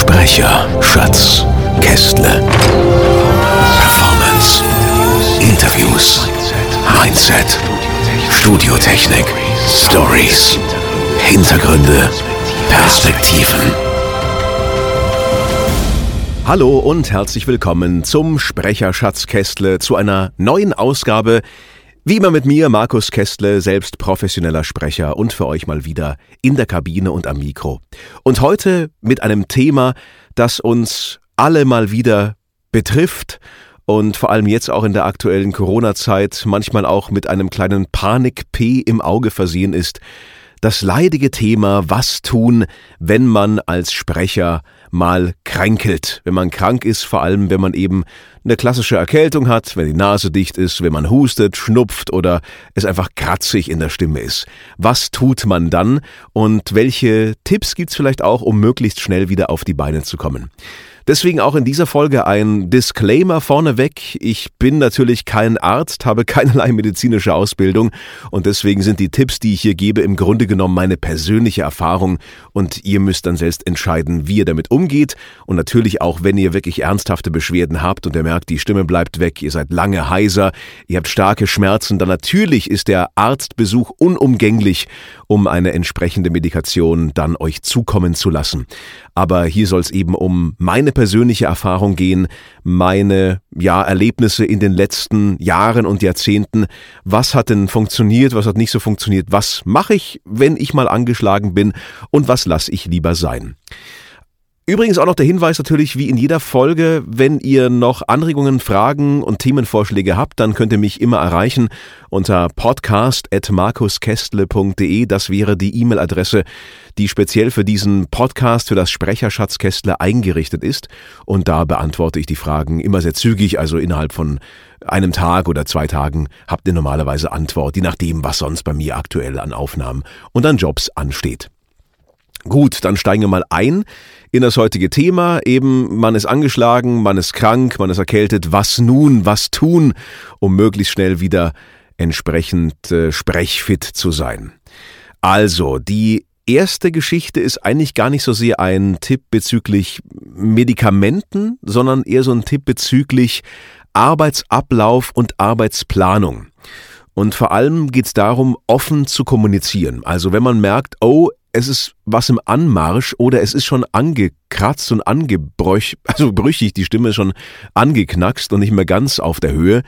Sprecher, Schatz, Kästle. Performance, Interviews, Mindset, Studiotechnik, Stories, Hintergründe, Perspektiven. Hallo und herzlich willkommen zum Sprecher Schatz Kästle zu einer neuen Ausgabe. Wie immer mit mir, Markus Kästle, selbst professioneller Sprecher und für euch mal wieder in der Kabine und am Mikro. Und heute mit einem Thema, das uns alle mal wieder betrifft und vor allem jetzt auch in der aktuellen Corona-Zeit manchmal auch mit einem kleinen Panik-P im Auge versehen ist. Das leidige Thema, was tun, wenn man als Sprecher mal kränkelt. Wenn man krank ist, vor allem wenn man eben eine klassische Erkältung hat, wenn die Nase dicht ist, wenn man hustet, schnupft oder es einfach kratzig in der Stimme ist. Was tut man dann und welche Tipps gibt's vielleicht auch, um möglichst schnell wieder auf die Beine zu kommen? Deswegen auch in dieser Folge ein Disclaimer vorneweg. Ich bin natürlich kein Arzt, habe keinerlei medizinische Ausbildung und deswegen sind die Tipps, die ich hier gebe, im Grunde genommen meine persönliche Erfahrung und ihr müsst dann selbst entscheiden, wie ihr damit umgeht und natürlich auch, wenn ihr wirklich ernsthafte Beschwerden habt und ihr merkt, die Stimme bleibt weg, ihr seid lange heiser, ihr habt starke Schmerzen, dann natürlich ist der Arztbesuch unumgänglich, um eine entsprechende Medikation dann euch zukommen zu lassen. Aber hier soll es eben um meine persönliche Erfahrung gehen, meine ja Erlebnisse in den letzten Jahren und Jahrzehnten. Was hat denn funktioniert, was hat nicht so funktioniert? Was mache ich, wenn ich mal angeschlagen bin und was lasse ich lieber sein? Übrigens auch noch der Hinweis natürlich, wie in jeder Folge, wenn ihr noch Anregungen, Fragen und Themenvorschläge habt, dann könnt ihr mich immer erreichen unter podcast.markuskestle.de. Das wäre die E-Mail-Adresse, die speziell für diesen Podcast, für das Sprecherschatzkästle eingerichtet ist. Und da beantworte ich die Fragen immer sehr zügig, also innerhalb von einem Tag oder zwei Tagen habt ihr normalerweise Antwort, je nachdem, was sonst bei mir aktuell an Aufnahmen und an Jobs ansteht. Gut, dann steigen wir mal ein in das heutige Thema. Eben, man ist angeschlagen, man ist krank, man ist erkältet. Was nun, was tun, um möglichst schnell wieder entsprechend äh, sprechfit zu sein? Also, die erste Geschichte ist eigentlich gar nicht so sehr ein Tipp bezüglich Medikamenten, sondern eher so ein Tipp bezüglich Arbeitsablauf und Arbeitsplanung. Und vor allem geht es darum, offen zu kommunizieren. Also wenn man merkt, oh, es ist was im Anmarsch oder es ist schon angekratzt und angebrüch, also brüchig, die Stimme ist schon angeknackst und nicht mehr ganz auf der Höhe,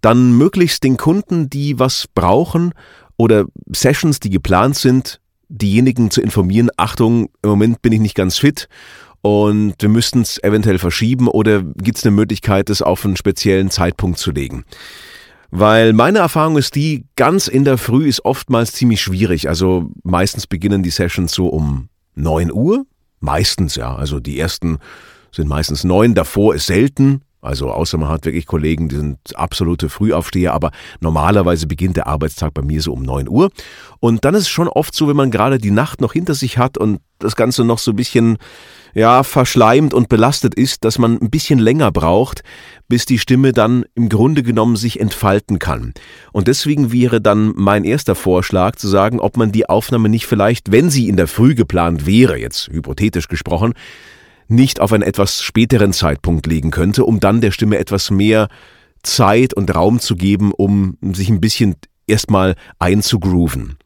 dann möglichst den Kunden, die was brauchen oder Sessions, die geplant sind, diejenigen zu informieren, Achtung, im Moment bin ich nicht ganz fit und wir müssten es eventuell verschieben oder gibt es eine Möglichkeit, es auf einen speziellen Zeitpunkt zu legen. Weil meine Erfahrung ist die, ganz in der Früh ist oftmals ziemlich schwierig. Also meistens beginnen die Sessions so um neun Uhr. Meistens, ja. Also die ersten sind meistens neun. Davor ist selten. Also außer man hat wirklich Kollegen, die sind absolute Frühaufsteher, aber normalerweise beginnt der Arbeitstag bei mir so um neun Uhr. Und dann ist es schon oft so, wenn man gerade die Nacht noch hinter sich hat und das Ganze noch so ein bisschen ja, verschleimt und belastet ist, dass man ein bisschen länger braucht, bis die Stimme dann im Grunde genommen sich entfalten kann. Und deswegen wäre dann mein erster Vorschlag zu sagen, ob man die Aufnahme nicht vielleicht, wenn sie in der Früh geplant wäre, jetzt hypothetisch gesprochen, nicht auf einen etwas späteren Zeitpunkt legen könnte, um dann der Stimme etwas mehr Zeit und Raum zu geben, um sich ein bisschen erstmal einzugrooven.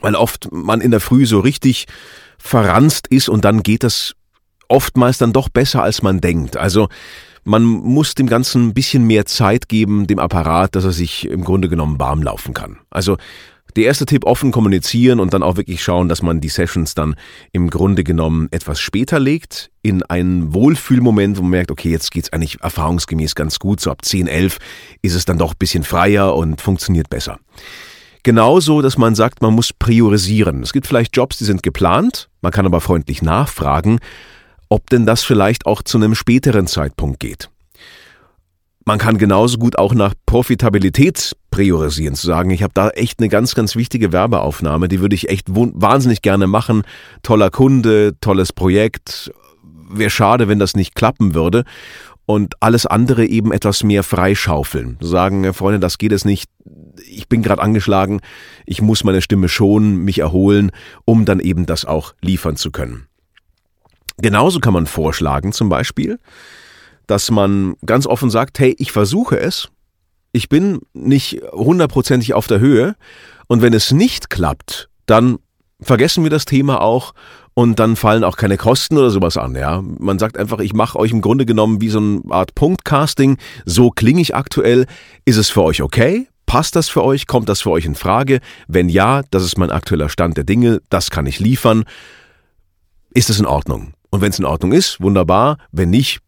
Weil oft man in der Früh so richtig verranzt ist und dann geht das oftmals dann doch besser, als man denkt. Also man muss dem Ganzen ein bisschen mehr Zeit geben, dem Apparat, dass er sich im Grunde genommen warm laufen kann. Also der erste Tipp, offen kommunizieren und dann auch wirklich schauen, dass man die Sessions dann im Grunde genommen etwas später legt, in einen Wohlfühlmoment, wo man merkt, okay, jetzt geht's eigentlich erfahrungsgemäß ganz gut, so ab 10, 11 ist es dann doch ein bisschen freier und funktioniert besser. Genauso, dass man sagt, man muss priorisieren. Es gibt vielleicht Jobs, die sind geplant, man kann aber freundlich nachfragen ob denn das vielleicht auch zu einem späteren Zeitpunkt geht. Man kann genauso gut auch nach Profitabilität priorisieren, zu sagen, ich habe da echt eine ganz, ganz wichtige Werbeaufnahme, die würde ich echt wahnsinnig gerne machen. Toller Kunde, tolles Projekt. Wäre schade, wenn das nicht klappen würde. Und alles andere eben etwas mehr freischaufeln. Sagen, Freunde, das geht es nicht. Ich bin gerade angeschlagen. Ich muss meine Stimme schonen, mich erholen, um dann eben das auch liefern zu können. Genauso kann man vorschlagen, zum Beispiel, dass man ganz offen sagt, hey, ich versuche es, ich bin nicht hundertprozentig auf der Höhe und wenn es nicht klappt, dann vergessen wir das Thema auch und dann fallen auch keine Kosten oder sowas an. Ja, man sagt einfach, ich mache euch im Grunde genommen wie so eine Art Punktcasting. So klinge ich aktuell. Ist es für euch okay? Passt das für euch? Kommt das für euch in Frage? Wenn ja, das ist mein aktueller Stand der Dinge. Das kann ich liefern. Ist es in Ordnung? Und wenn es in Ordnung ist, wunderbar. Wenn nicht,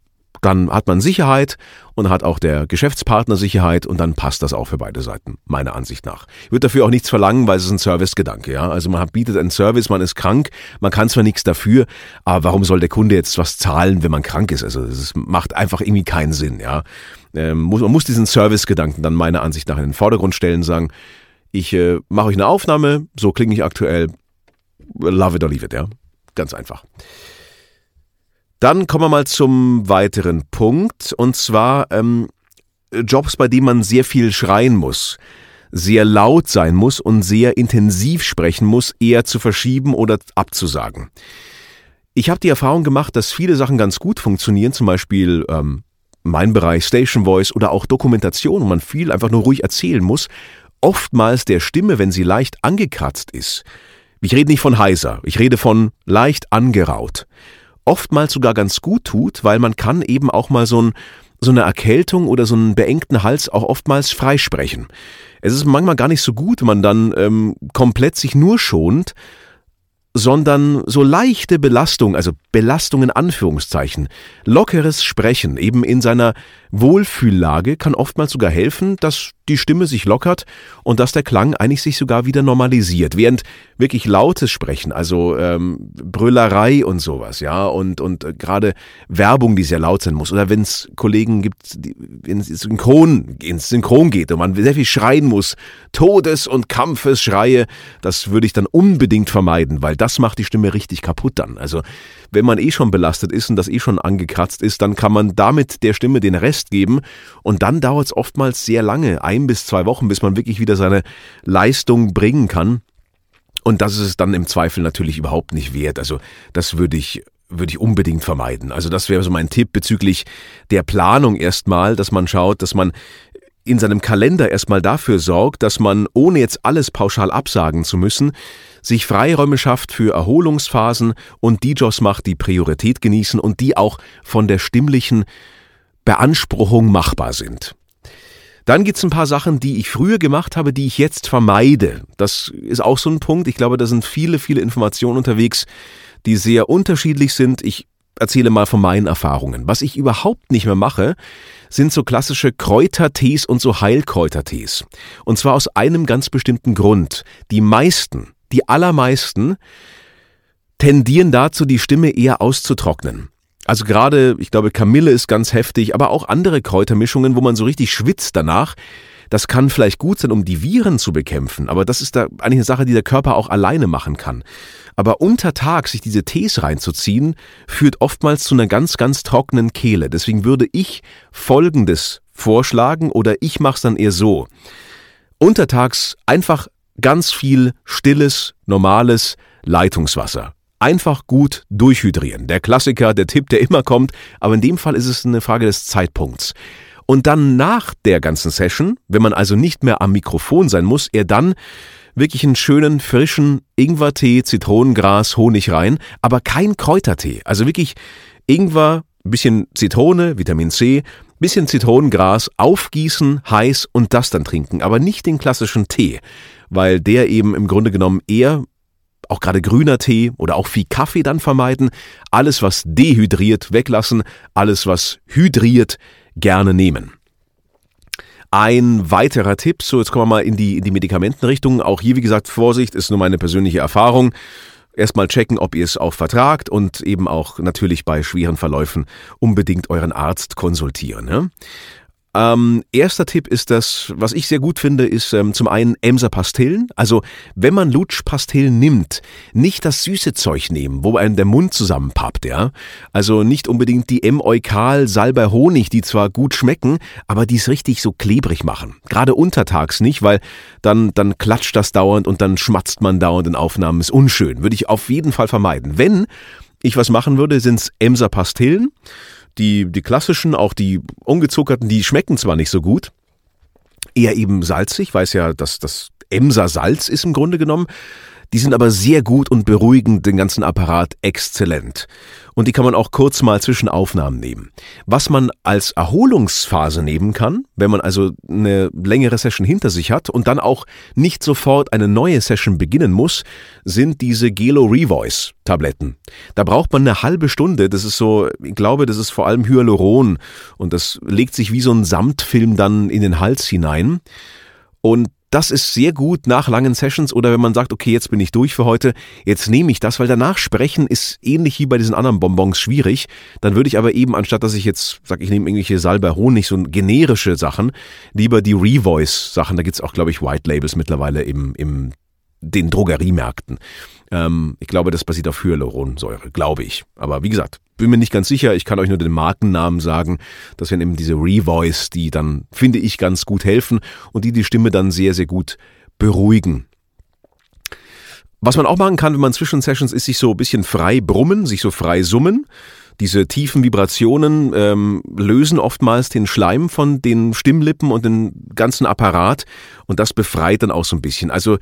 dann hat man Sicherheit und hat auch der Geschäftspartner Sicherheit und dann passt das auch für beide Seiten, meiner Ansicht nach. Ich würde dafür auch nichts verlangen, weil es ist ein Servicegedanke, ja. Also man bietet einen Service, man ist krank, man kann zwar nichts dafür, aber warum soll der Kunde jetzt was zahlen, wenn man krank ist? Also das macht einfach irgendwie keinen Sinn, ja. Ähm, man muss diesen Servicegedanken dann meiner Ansicht nach in den Vordergrund stellen, sagen, ich äh, mache euch eine Aufnahme, so klinge ich aktuell, love it or leave it, ja. Ganz einfach. Dann kommen wir mal zum weiteren Punkt, und zwar ähm, Jobs, bei denen man sehr viel schreien muss, sehr laut sein muss und sehr intensiv sprechen muss, eher zu verschieben oder abzusagen. Ich habe die Erfahrung gemacht, dass viele Sachen ganz gut funktionieren, zum Beispiel ähm, mein Bereich Station Voice oder auch Dokumentation, wo man viel einfach nur ruhig erzählen muss, oftmals der Stimme, wenn sie leicht angekratzt ist. Ich rede nicht von heiser, ich rede von leicht angeraut oftmals sogar ganz gut tut, weil man kann eben auch mal so, ein, so eine Erkältung oder so einen beengten Hals auch oftmals freisprechen. Es ist manchmal gar nicht so gut, wenn man dann ähm, komplett sich nur schont, sondern so leichte Belastung, also Belastung in Anführungszeichen, lockeres Sprechen eben in seiner Wohlfühllage kann oftmals sogar helfen, dass die Stimme sich lockert und dass der Klang eigentlich sich sogar wieder normalisiert. Während wirklich lautes Sprechen, also ähm, Brüllerei und sowas, ja, und, und äh, gerade Werbung, die sehr laut sein muss, oder wenn es Kollegen gibt, wenn es synchron, ins Synchron geht und man sehr viel schreien muss, Todes- und Kampfesschreie, das würde ich dann unbedingt vermeiden, weil das macht die Stimme richtig kaputt dann. Also wenn man eh schon belastet ist und das eh schon angekratzt ist, dann kann man damit der Stimme den Rest geben und dann dauert es oftmals sehr lange, ein bis zwei Wochen, bis man wirklich wieder seine Leistung bringen kann. Und das ist es dann im Zweifel natürlich überhaupt nicht wert. Also das würde ich würde ich unbedingt vermeiden. Also das wäre so mein Tipp bezüglich der Planung erstmal, dass man schaut, dass man in seinem Kalender erstmal dafür sorgt, dass man, ohne jetzt alles pauschal absagen zu müssen, sich Freiräume schafft für Erholungsphasen und die Jobs macht, die Priorität genießen und die auch von der stimmlichen Beanspruchung machbar sind. Dann gibt's ein paar Sachen, die ich früher gemacht habe, die ich jetzt vermeide. Das ist auch so ein Punkt. Ich glaube, da sind viele, viele Informationen unterwegs, die sehr unterschiedlich sind. Ich erzähle mal von meinen Erfahrungen. Was ich überhaupt nicht mehr mache, sind so klassische Kräutertees und so Heilkräutertees. Und zwar aus einem ganz bestimmten Grund. Die meisten, die allermeisten tendieren dazu, die Stimme eher auszutrocknen. Also gerade, ich glaube, Kamille ist ganz heftig, aber auch andere Kräutermischungen, wo man so richtig schwitzt danach. Das kann vielleicht gut sein, um die Viren zu bekämpfen, aber das ist da eigentlich eine Sache, die der Körper auch alleine machen kann. Aber unter Tag sich diese Tees reinzuziehen, führt oftmals zu einer ganz, ganz trockenen Kehle. Deswegen würde ich Folgendes vorschlagen oder ich mache es dann eher so. Untertags einfach ganz viel stilles, normales Leitungswasser. Einfach gut durchhydrieren. Der Klassiker, der Tipp, der immer kommt, aber in dem Fall ist es eine Frage des Zeitpunkts. Und dann nach der ganzen Session, wenn man also nicht mehr am Mikrofon sein muss, er dann wirklich einen schönen, frischen Ingwertee, Zitronengras, Honig rein, aber kein Kräutertee. Also wirklich Ingwer, bisschen Zitrone, Vitamin C, bisschen Zitronengras, aufgießen, heiß und das dann trinken, aber nicht den klassischen Tee, weil der eben im Grunde genommen eher auch gerade grüner Tee oder auch viel Kaffee dann vermeiden, alles was dehydriert weglassen, alles was hydriert gerne nehmen. Ein weiterer Tipp, so jetzt kommen wir mal in die, in die Medikamentenrichtung. Auch hier, wie gesagt, Vorsicht, ist nur meine persönliche Erfahrung. erstmal checken, ob ihr es auch vertragt und eben auch natürlich bei schweren Verläufen unbedingt euren Arzt konsultieren. Ja? Ähm, erster Tipp ist das, was ich sehr gut finde, ist ähm, zum einen Emser Pastillen. Also wenn man Lutschpastillen nimmt, nicht das süße Zeug nehmen, wo einem der Mund zusammenpappt, ja. Also nicht unbedingt die M-Eukal Salbei Honig, die zwar gut schmecken, aber die es richtig so klebrig machen. Gerade untertags nicht, weil dann, dann klatscht das dauernd und dann schmatzt man dauernd in Aufnahmen, ist unschön. Würde ich auf jeden Fall vermeiden. Wenn ich was machen würde, sind's Emser Pastillen. Die, die klassischen, auch die ungezuckerten, die schmecken zwar nicht so gut, eher eben salzig, weiß ja, dass das Emser Salz ist im Grunde genommen. Die sind aber sehr gut und beruhigen den ganzen Apparat exzellent. Und die kann man auch kurz mal zwischen Aufnahmen nehmen. Was man als Erholungsphase nehmen kann, wenn man also eine längere Session hinter sich hat und dann auch nicht sofort eine neue Session beginnen muss, sind diese Gelo Revoice Tabletten. Da braucht man eine halbe Stunde. Das ist so, ich glaube, das ist vor allem Hyaluron und das legt sich wie so ein Samtfilm dann in den Hals hinein. Und das ist sehr gut nach langen Sessions oder wenn man sagt, okay, jetzt bin ich durch für heute, jetzt nehme ich das, weil danach sprechen ist ähnlich wie bei diesen anderen Bonbons schwierig. Dann würde ich aber eben, anstatt dass ich jetzt sage, ich nehme irgendwelche Salbei Honig, so generische Sachen, lieber die Revoice-Sachen, da gibt's auch, glaube ich, White Labels mittlerweile im, im den Drogeriemärkten. Ähm, ich glaube, das basiert auf Hyaluronsäure, glaube ich. Aber wie gesagt, bin mir nicht ganz sicher. Ich kann euch nur den Markennamen sagen. Das wären eben diese Revoice, die dann, finde ich, ganz gut helfen und die die Stimme dann sehr, sehr gut beruhigen. Was man auch machen kann, wenn man zwischen Sessions ist, sich so ein bisschen frei brummen, sich so frei summen. Diese tiefen Vibrationen ähm, lösen oftmals den Schleim von den Stimmlippen und den ganzen Apparat und das befreit dann auch so ein bisschen. Also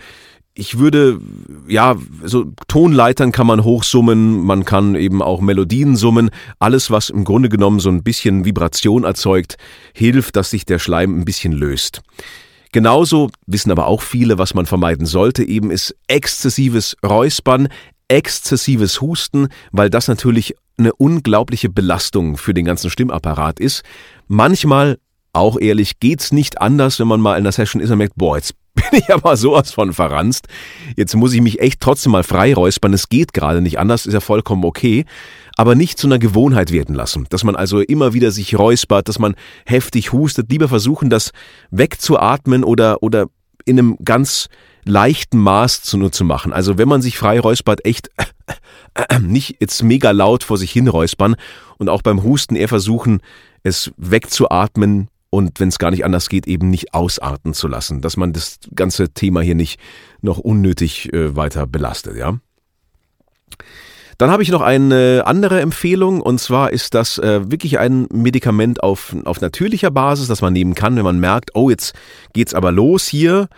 ich würde, ja, so Tonleitern kann man hochsummen, man kann eben auch Melodien summen. Alles, was im Grunde genommen so ein bisschen Vibration erzeugt, hilft, dass sich der Schleim ein bisschen löst. Genauso wissen aber auch viele, was man vermeiden sollte, eben ist exzessives Räuspern, exzessives Husten, weil das natürlich eine unglaubliche Belastung für den ganzen Stimmapparat ist. Manchmal auch ehrlich, geht's nicht anders, wenn man mal in der Session ist und merkt, boah, jetzt bin ich aber sowas von verranzt. Jetzt muss ich mich echt trotzdem mal frei räuspern. Es geht gerade nicht anders, ist ja vollkommen okay. Aber nicht zu einer Gewohnheit werden lassen. Dass man also immer wieder sich räuspert, dass man heftig hustet. Lieber versuchen, das wegzuatmen oder, oder in einem ganz leichten Maß zu, nur zu machen. Also wenn man sich frei räuspert, echt nicht jetzt mega laut vor sich hin räuspern und auch beim Husten eher versuchen, es wegzuatmen, und wenn es gar nicht anders geht, eben nicht ausarten zu lassen, dass man das ganze Thema hier nicht noch unnötig äh, weiter belastet, ja. Dann habe ich noch eine andere Empfehlung und zwar ist das äh, wirklich ein Medikament auf, auf natürlicher Basis, das man nehmen kann, wenn man merkt, oh, jetzt geht's aber los hier.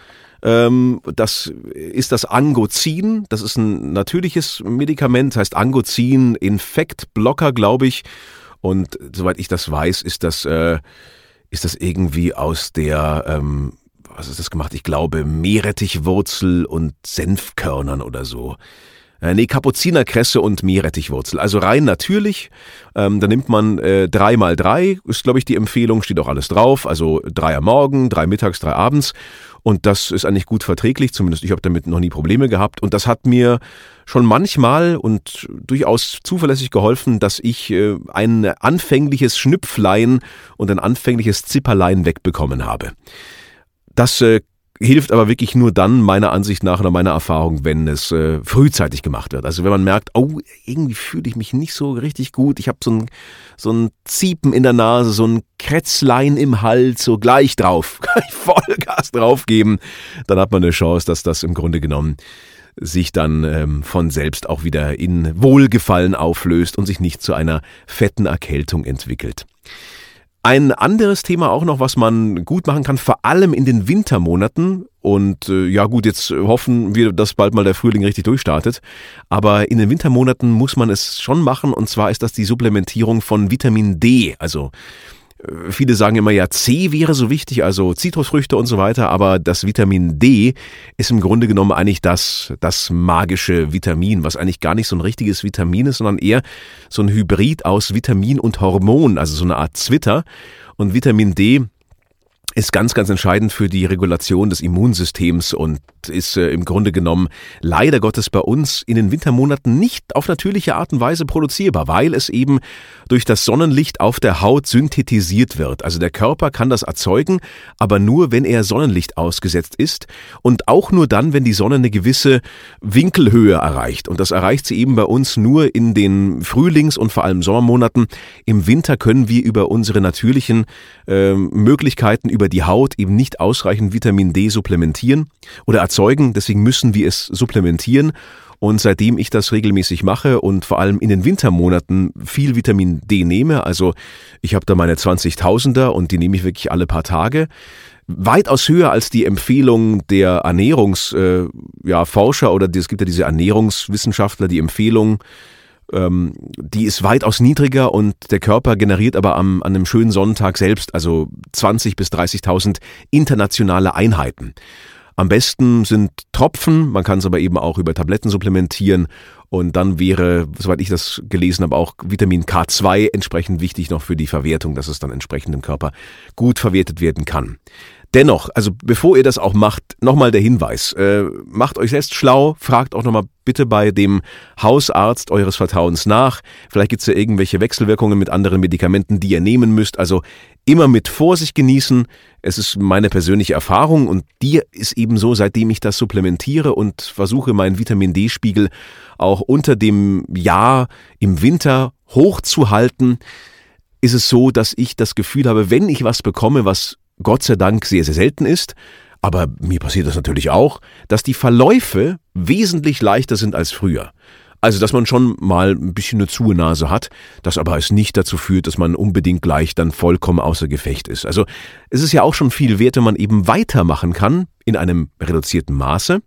Ähm, das ist das Angozin. Das ist ein natürliches Medikament, heißt Angozin Infektblocker, glaube ich. Und soweit ich das weiß, ist das äh, ist das irgendwie aus der, ähm, was ist das gemacht? Ich glaube, Meerrettichwurzel und Senfkörnern oder so. Äh, nee, Kapuzinerkresse und Meerrettichwurzel. Also rein natürlich. Ähm, da nimmt man äh, drei mal drei, ist glaube ich die Empfehlung, steht auch alles drauf. Also drei am Morgen, drei mittags, drei abends. Und das ist eigentlich gut verträglich, zumindest ich habe damit noch nie Probleme gehabt. Und das hat mir schon manchmal und durchaus zuverlässig geholfen, dass ich äh, ein anfängliches Schnüpflein und ein anfängliches Zipperlein wegbekommen habe. Das äh, hilft aber wirklich nur dann, meiner Ansicht nach oder meiner Erfahrung, wenn es äh, frühzeitig gemacht wird. Also wenn man merkt, oh, irgendwie fühle ich mich nicht so richtig gut, ich habe so ein, so ein Ziepen in der Nase, so ein Krätzlein im Hals, so gleich drauf, gleich Vollgas draufgeben, dann hat man eine Chance, dass das im Grunde genommen sich dann ähm, von selbst auch wieder in Wohlgefallen auflöst und sich nicht zu einer fetten Erkältung entwickelt. Ein anderes Thema auch noch, was man gut machen kann, vor allem in den Wintermonaten. Und äh, ja gut, jetzt hoffen wir, dass bald mal der Frühling richtig durchstartet. Aber in den Wintermonaten muss man es schon machen. Und zwar ist das die Supplementierung von Vitamin D. Also Viele sagen immer, ja, C wäre so wichtig, also Zitrusfrüchte und so weiter, aber das Vitamin D ist im Grunde genommen eigentlich das, das magische Vitamin, was eigentlich gar nicht so ein richtiges Vitamin ist, sondern eher so ein Hybrid aus Vitamin und Hormon, also so eine Art Zwitter. Und Vitamin D ist ganz, ganz entscheidend für die Regulation des Immunsystems und ist äh, im Grunde genommen leider Gottes bei uns in den Wintermonaten nicht auf natürliche Art und Weise produzierbar, weil es eben durch das Sonnenlicht auf der Haut synthetisiert wird. Also der Körper kann das erzeugen, aber nur, wenn er Sonnenlicht ausgesetzt ist und auch nur dann, wenn die Sonne eine gewisse Winkelhöhe erreicht. Und das erreicht sie eben bei uns nur in den Frühlings- und vor allem Sommermonaten. Im Winter können wir über unsere natürlichen äh, Möglichkeiten über die Haut eben nicht ausreichend Vitamin D supplementieren oder erzeugen. Deswegen müssen wir es supplementieren. Und seitdem ich das regelmäßig mache und vor allem in den Wintermonaten viel Vitamin D nehme, also ich habe da meine 20.000er und die nehme ich wirklich alle paar Tage, weitaus höher als die Empfehlung der Ernährungsforscher äh, ja, oder es gibt ja diese Ernährungswissenschaftler, die Empfehlung, ähm, die ist weitaus niedriger und der Körper generiert aber am, an einem schönen Sonnentag selbst also 20 bis 30.000 internationale Einheiten. Am besten sind Tropfen, man kann es aber eben auch über Tabletten supplementieren und dann wäre, soweit ich das gelesen habe, auch Vitamin K2 entsprechend wichtig noch für die Verwertung, dass es dann entsprechend im Körper gut verwertet werden kann. Dennoch, also bevor ihr das auch macht, nochmal der Hinweis. Äh, macht euch selbst schlau, fragt auch nochmal bitte bei dem Hausarzt eures Vertrauens nach. Vielleicht gibt es ja irgendwelche Wechselwirkungen mit anderen Medikamenten, die ihr nehmen müsst. Also immer mit Vorsicht genießen. Es ist meine persönliche Erfahrung und die ist eben so, seitdem ich das supplementiere und versuche, meinen Vitamin D-Spiegel auch unter dem Jahr im Winter hochzuhalten, ist es so, dass ich das Gefühl habe, wenn ich was bekomme, was Gott sei Dank sehr, sehr selten ist, aber mir passiert das natürlich auch, dass die Verläufe wesentlich leichter sind als früher. Also, dass man schon mal ein bisschen eine zuhe Nase hat, das aber es nicht dazu führt, dass man unbedingt gleich dann vollkommen außer Gefecht ist. Also, es ist ja auch schon viel wert, wenn man eben weitermachen kann in einem reduzierten Maße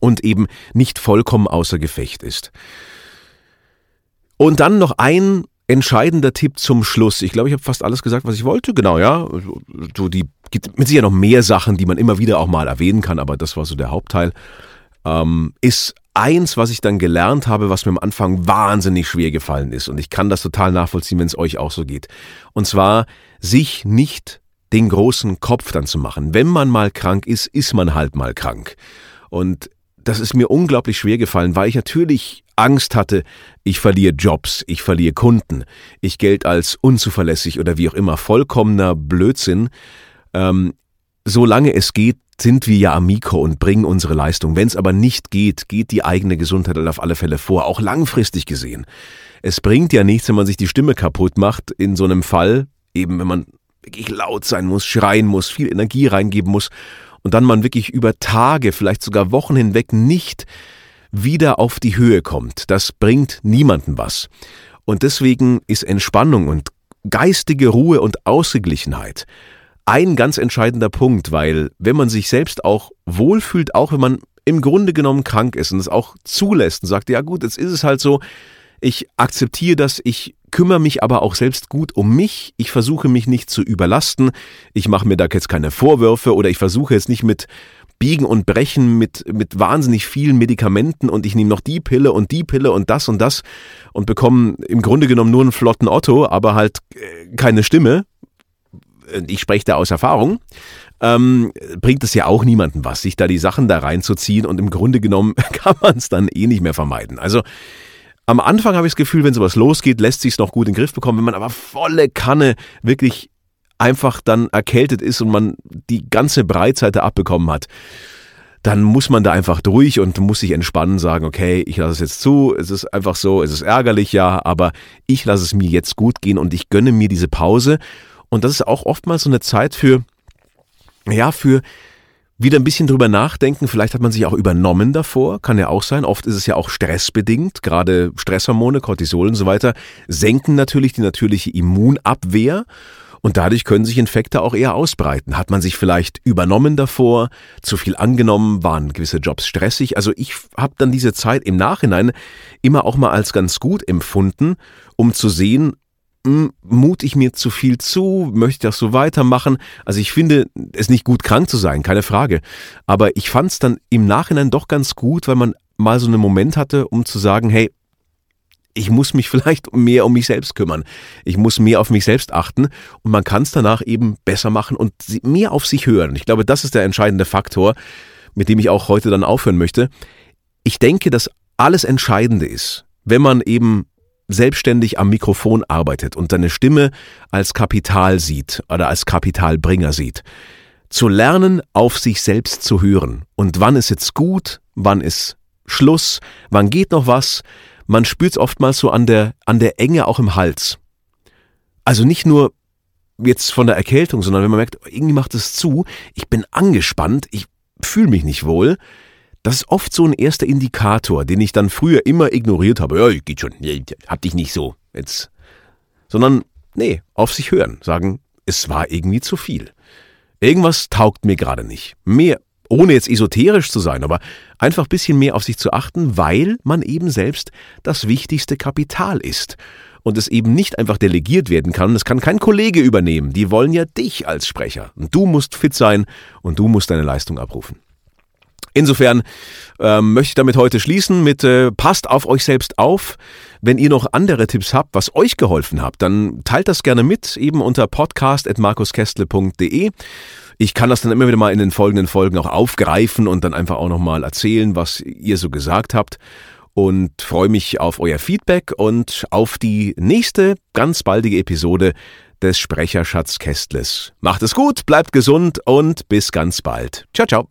und eben nicht vollkommen außer Gefecht ist. Und dann noch ein entscheidender Tipp zum Schluss. Ich glaube, ich habe fast alles gesagt, was ich wollte. Genau, ja. So die gibt mit sicher noch mehr Sachen, die man immer wieder auch mal erwähnen kann, aber das war so der Hauptteil. Ähm, ist eins, was ich dann gelernt habe, was mir am Anfang wahnsinnig schwer gefallen ist. Und ich kann das total nachvollziehen, wenn es euch auch so geht. Und zwar, sich nicht den großen Kopf dann zu machen. Wenn man mal krank ist, ist man halt mal krank. Und das ist mir unglaublich schwer gefallen, weil ich natürlich Angst hatte, ich verliere Jobs, ich verliere Kunden, ich gelte als unzuverlässig oder wie auch immer, vollkommener Blödsinn. Ähm, solange es geht, sind wir ja am Mikro und bringen unsere Leistung. Wenn es aber nicht geht, geht die eigene Gesundheit halt auf alle Fälle vor, auch langfristig gesehen. Es bringt ja nichts, wenn man sich die Stimme kaputt macht, in so einem Fall, eben wenn man wirklich laut sein muss, schreien muss, viel Energie reingeben muss und dann man wirklich über Tage, vielleicht sogar Wochen hinweg nicht wieder auf die Höhe kommt. Das bringt niemanden was. Und deswegen ist Entspannung und geistige Ruhe und Ausgeglichenheit ein ganz entscheidender Punkt, weil wenn man sich selbst auch wohlfühlt, auch wenn man im Grunde genommen krank ist und es auch zulässt und sagt, ja gut, jetzt ist es halt so, ich akzeptiere das, ich kümmere mich aber auch selbst gut um mich. Ich versuche mich nicht zu überlasten. Ich mache mir da jetzt keine Vorwürfe oder ich versuche jetzt nicht mit Biegen und Brechen mit, mit wahnsinnig vielen Medikamenten und ich nehme noch die Pille und die Pille und das und das und bekomme im Grunde genommen nur einen flotten Otto, aber halt äh, keine Stimme. Ich spreche da aus Erfahrung. Ähm, bringt es ja auch niemandem was, sich da die Sachen da reinzuziehen und im Grunde genommen kann man es dann eh nicht mehr vermeiden. Also am Anfang habe ich das Gefühl, wenn sowas losgeht, lässt sich es noch gut in den Griff bekommen. Wenn man aber volle Kanne wirklich einfach dann erkältet ist und man die ganze Breitseite abbekommen hat, dann muss man da einfach durch und muss sich entspannen, sagen, okay, ich lasse es jetzt zu, es ist einfach so, es ist ärgerlich, ja, aber ich lasse es mir jetzt gut gehen und ich gönne mir diese Pause. Und das ist auch oftmals so eine Zeit für, ja, für wieder ein bisschen drüber nachdenken. Vielleicht hat man sich auch übernommen davor, kann ja auch sein. Oft ist es ja auch stressbedingt. Gerade Stresshormone, Cortisol und so weiter senken natürlich die natürliche Immunabwehr. Und dadurch können sich Infekte auch eher ausbreiten. Hat man sich vielleicht übernommen davor, zu viel angenommen, waren gewisse Jobs stressig. Also ich habe dann diese Zeit im Nachhinein immer auch mal als ganz gut empfunden, um zu sehen, hm, mute ich mir zu viel zu, möchte ich das so weitermachen. Also ich finde es nicht gut, krank zu sein, keine Frage. Aber ich fand es dann im Nachhinein doch ganz gut, weil man mal so einen Moment hatte, um zu sagen, hey, ich muss mich vielleicht mehr um mich selbst kümmern. Ich muss mehr auf mich selbst achten und man kann es danach eben besser machen und mehr auf sich hören. Ich glaube, das ist der entscheidende Faktor. mit dem ich auch heute dann aufhören möchte. Ich denke, dass alles Entscheidende ist, wenn man eben selbstständig am Mikrofon arbeitet und seine Stimme als Kapital sieht oder als Kapitalbringer sieht. Zu lernen, auf sich selbst zu hören. Und wann ist jetzt gut, wann ist Schluss, wann geht noch was. Man spürt es oftmals so an der, an der Enge auch im Hals. Also nicht nur jetzt von der Erkältung, sondern wenn man merkt, irgendwie macht es zu, ich bin angespannt, ich fühle mich nicht wohl, das ist oft so ein erster Indikator, den ich dann früher immer ignoriert habe. Ja, geht schon, hab dich nicht so jetzt. Sondern, nee, auf sich hören, sagen, es war irgendwie zu viel. Irgendwas taugt mir gerade nicht. Mehr, ohne jetzt esoterisch zu sein, aber einfach bisschen mehr auf sich zu achten, weil man eben selbst das wichtigste Kapital ist und es eben nicht einfach delegiert werden kann. Das kann kein Kollege übernehmen. Die wollen ja dich als Sprecher. Und du musst fit sein und du musst deine Leistung abrufen. Insofern ähm, möchte ich damit heute schließen mit äh, passt auf euch selbst auf. Wenn ihr noch andere Tipps habt, was euch geholfen hat, dann teilt das gerne mit, eben unter podcast.markuskestle.de. Ich kann das dann immer wieder mal in den folgenden Folgen auch aufgreifen und dann einfach auch nochmal erzählen, was ihr so gesagt habt. Und freue mich auf euer Feedback und auf die nächste ganz baldige Episode des Sprecherschatz Kästles. Macht es gut, bleibt gesund und bis ganz bald. Ciao, ciao.